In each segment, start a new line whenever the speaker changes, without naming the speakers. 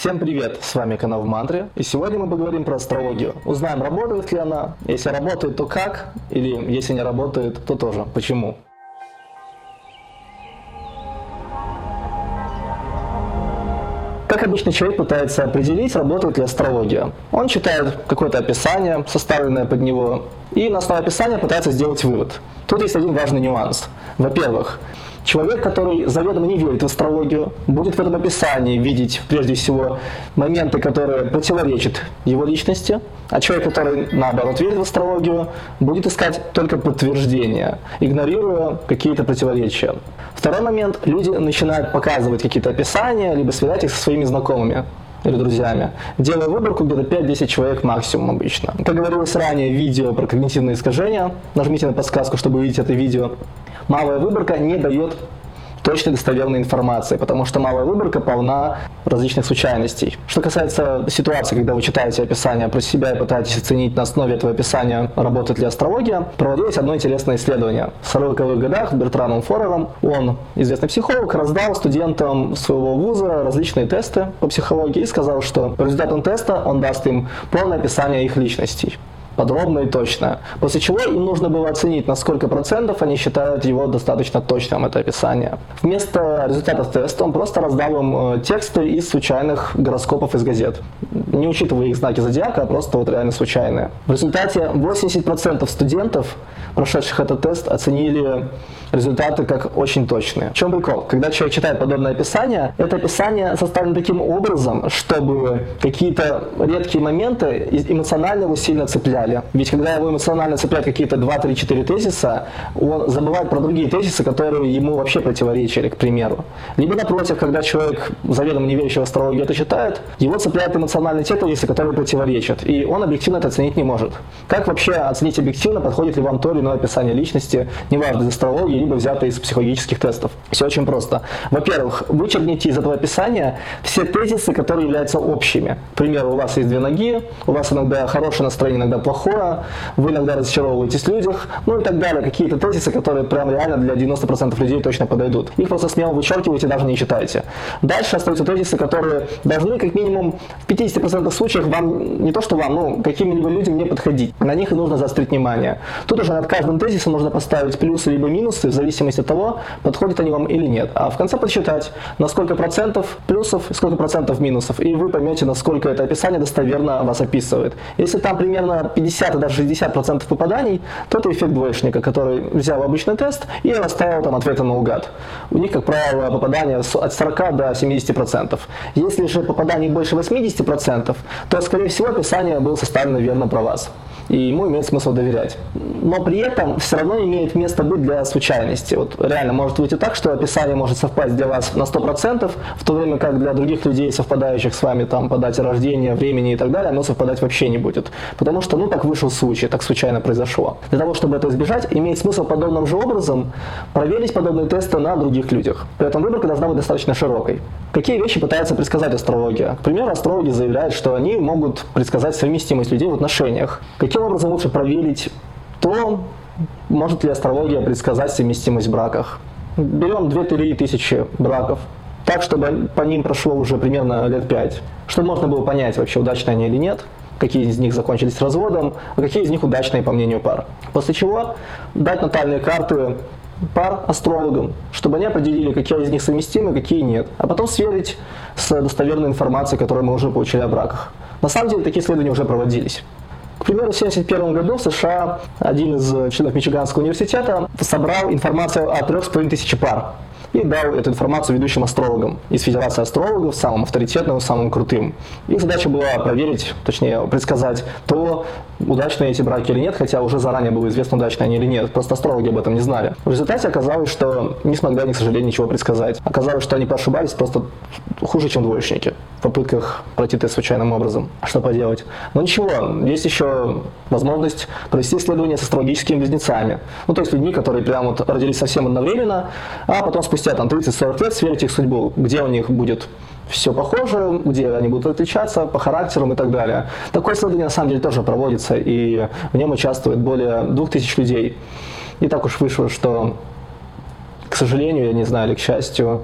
Всем привет, с вами канал в и сегодня мы поговорим про астрологию. Узнаем, работает ли она, если работает, то как, или если не работает, то тоже почему. Как обычно человек пытается определить, работает ли астрология? Он читает какое-то описание, составленное под него, и на основе описания пытается сделать вывод. Тут есть один важный нюанс. Во-первых, Человек, который заведомо не верит в астрологию, будет в этом описании видеть прежде всего моменты, которые противоречат его личности, а человек, который наоборот верит в астрологию, будет искать только подтверждения, игнорируя какие-то противоречия. Второй момент, люди начинают показывать какие-то описания, либо связать их со своими знакомыми или друзьями, делая выборку где-то 5-10 человек максимум обычно. Как говорилось ранее, видео про когнитивные искажения, нажмите на подсказку, чтобы увидеть это видео, малая выборка не дает точной достоверной информации, потому что малая выборка полна различных случайностей. Что касается ситуации, когда вы читаете описание про себя и пытаетесь оценить на основе этого описания, работает ли астрология, проводилось одно интересное исследование. В 40-х годах Бертраном Форером, он, известный психолог, раздал студентам своего вуза различные тесты по психологии и сказал, что по результатам теста он даст им полное описание их личностей подробно и точно. После чего им нужно было оценить, на сколько процентов они считают его достаточно точным, это описание. Вместо результатов теста он просто раздал им э, тексты из случайных гороскопов из газет. Не учитывая их знаки зодиака, а просто вот реально случайные. В результате 80% студентов, прошедших этот тест, оценили результаты как очень точные. В чем прикол? Когда человек читает подобное описание, это описание составлено таким образом, чтобы какие-то редкие моменты эмоционально его сильно цепляли. Ведь когда его эмоционально цепляют какие-то 2, 3, 4 тезиса, он забывает про другие тезисы, которые ему вообще противоречили, к примеру. Либо напротив, когда человек заведомо не верящий в астрологию это читает, его цепляют эмоционально те тезисы, которые противоречат, и он объективно это оценить не может. Как вообще оценить объективно, подходит ли вам то или иное описание личности, неважно из астрологии, либо взято из психологических тестов. Все очень просто. Во-первых, вычеркните из этого описания все тезисы, которые являются общими. К примеру, у вас есть две ноги, у вас иногда хорошее настроение, иногда плохое, вы иногда разочаровываетесь в людях, ну и так далее. Какие-то тезисы, которые прям реально для 90% людей точно подойдут. Их просто смело вычеркиваете, даже не читайте. Дальше остаются тезисы, которые должны как минимум в 50% случаев вам, не то что вам, ну каким-либо людям не подходить. На них и нужно заострить внимание. Тут уже над каждым тезисом нужно поставить плюсы либо минусы в зависимости от того, подходят они вам или нет. А в конце подсчитать, на сколько процентов плюсов, сколько процентов минусов. И вы поймете, насколько это описание достоверно вас описывает. Если там примерно 50 и даже 60 процентов попаданий, то это эффект двоечника, который взял обычный тест и расставил там ответы наугад. У них, как правило, попадание от 40 до 70 процентов. Если же попаданий больше 80 процентов, то, скорее всего, описание было составлено верно про вас и ему имеет смысл доверять. Но при этом все равно имеет место быть для случайности. Вот реально может выйти так, что описание может совпасть для вас на 100%, в то время как для других людей, совпадающих с вами там по дате рождения, времени и так далее, оно совпадать вообще не будет. Потому что, ну, так вышел случай, так случайно произошло. Для того, чтобы это избежать, имеет смысл подобным же образом проверить подобные тесты на других людях. При этом выборка должна быть достаточно широкой. Какие вещи пытается предсказать астрология? К примеру, астрологи заявляют, что они могут предсказать совместимость людей в отношениях. Каким образом лучше проверить то, может ли астрология предсказать совместимость в браках? Берем 2-3 тысячи браков, так, чтобы по ним прошло уже примерно лет 5, чтобы можно было понять, вообще удачные они или нет, какие из них закончились разводом, а какие из них удачные по мнению пар. После чего дать натальные карты пар астрологам, чтобы они определили, какие из них совместимы, какие нет. А потом сверить с достоверной информацией, которую мы уже получили о браках. На самом деле такие исследования уже проводились. К примеру, в 1971 году в США один из членов Мичиганского университета собрал информацию о 3,5 тысячи пар и дал эту информацию ведущим астрологам из Федерации астрологов, самым авторитетным, самым крутым. Их задача была проверить, точнее предсказать то, удачные эти браки или нет, хотя уже заранее было известно, удачные они или нет. Просто астрологи об этом не знали. В результате оказалось, что не смогли они, к сожалению, ничего предсказать. Оказалось, что они ошибались просто хуже, чем двоечники попытках пройти тест случайным образом. Что поделать? Но ничего, есть еще возможность провести исследование с астрологическими близнецами. Ну, то есть людьми, которые прямо вот родились совсем одновременно, а потом спустя там 30-40 лет сверить их судьбу, где у них будет все похоже, где они будут отличаться по характерам и так далее. Такое исследование на самом деле тоже проводится, и в нем участвует более 2000 людей. И так уж вышло, что, к сожалению, я не знаю, или к счастью,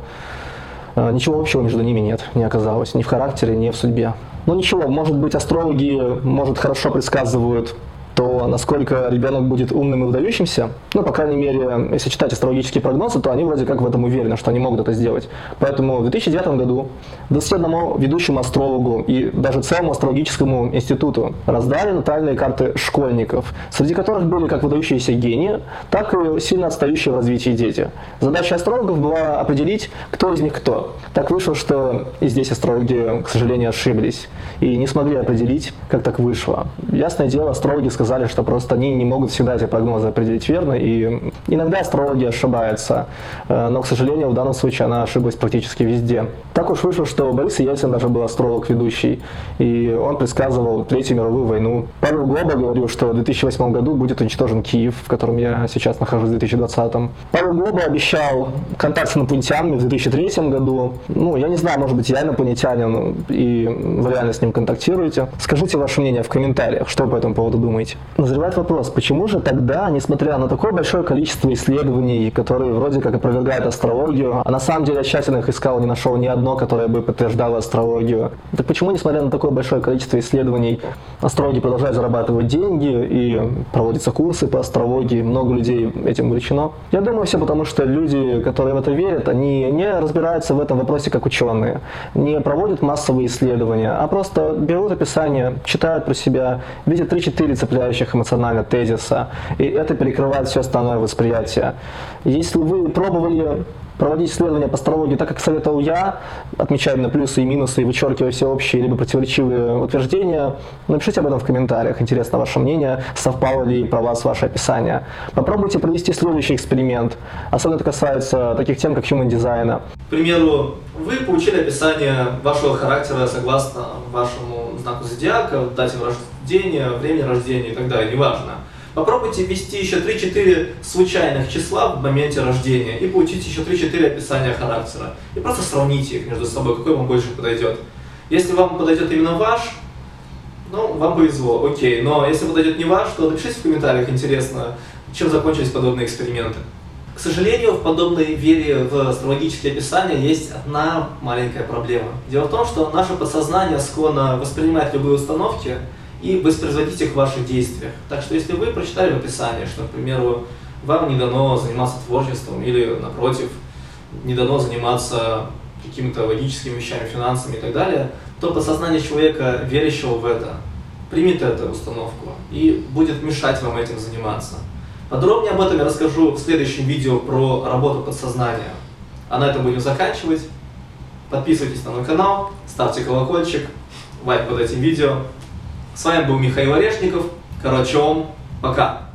ничего общего между ними нет, не оказалось, ни в характере, ни в судьбе. Ну, ничего, может быть, астрологи, может, хорошо предсказывают то насколько ребенок будет умным и выдающимся, ну, по крайней мере, если читать астрологические прогнозы, то они вроде как в этом уверены, что они могут это сделать. Поэтому в 2009 году 21 ведущему астрологу и даже целому астрологическому институту раздали натальные карты школьников, среди которых были как выдающиеся гении, так и сильно отстающие в развитии дети. Задача астрологов была определить, кто из них кто. Так вышло, что и здесь астрологи, к сожалению, ошиблись и не смогли определить, как так вышло. Ясное дело, астрологи сказали, сказали, что просто они не могут всегда эти прогнозы определить верно, и иногда астрология ошибается, э, но, к сожалению, в данном случае она ошиблась практически везде. Так уж вышло, что Борис Ельцин даже был астролог ведущий, и он предсказывал Третью мировую войну. Павел Глоба говорил, что в 2008 году будет уничтожен Киев, в котором я сейчас нахожусь в 2020. Павел Глоба обещал контакт с инопланетянами в 2003 году. Ну, я не знаю, может быть, я инопланетянин, и вы реально с ним контактируете. Скажите ваше мнение в комментариях, что по этому поводу думаете. Назревает вопрос, почему же тогда, несмотря на такое большое количество исследований, которые вроде как опровергают астрологию, а на самом деле я тщательно их искал, не нашел ни одно, которое бы подтверждало астрологию, так почему, несмотря на такое большое количество исследований, астрологи продолжают зарабатывать деньги и проводятся курсы по астрологии, много людей этим увлечено? Я думаю, все потому, что люди, которые в это верят, они не разбираются в этом вопросе как ученые, не проводят массовые исследования, а просто берут описание, читают про себя, видят 3-4 цепляют составляющих эмоционально тезиса, и это перекрывает все остальное восприятие. Если вы пробовали проводить исследования по астрологии так, как советовал я, отмечая на плюсы и минусы и вычеркивая все общие либо противоречивые утверждения, напишите об этом в комментариях. Интересно ваше мнение, совпало ли про вас ваше описание. Попробуйте провести следующий эксперимент. Особенно это касается таких тем, как human дизайна.
К примеру, вы получили описание вашего характера согласно вашему знаку зодиака, дате рождения, времени рождения и так далее, неважно. Попробуйте ввести еще 3-4 случайных числа в моменте рождения и получите еще 3-4 описания характера. И просто сравните их между собой, какой вам больше подойдет. Если вам подойдет именно ваш, ну, вам повезло, окей. Но если подойдет не ваш, то напишите в комментариях, интересно, чем закончились подобные эксперименты. К сожалению, в подобной вере в астрологические описания есть одна маленькая проблема. Дело в том, что наше подсознание склонно воспринимать любые установки и воспроизводить их в ваших действиях. Так что если вы прочитали в описании, что, к примеру, вам не дано заниматься творчеством или, напротив, не дано заниматься какими-то логическими вещами, финансами и так далее, то подсознание человека, верящего в это, примет эту установку и будет мешать вам этим заниматься. Подробнее об этом я расскажу в следующем видео про работу подсознания. А на этом будем заканчивать. Подписывайтесь на мой канал, ставьте колокольчик, лайк под этим видео. С вами был Михаил Орешников. Короче, пока.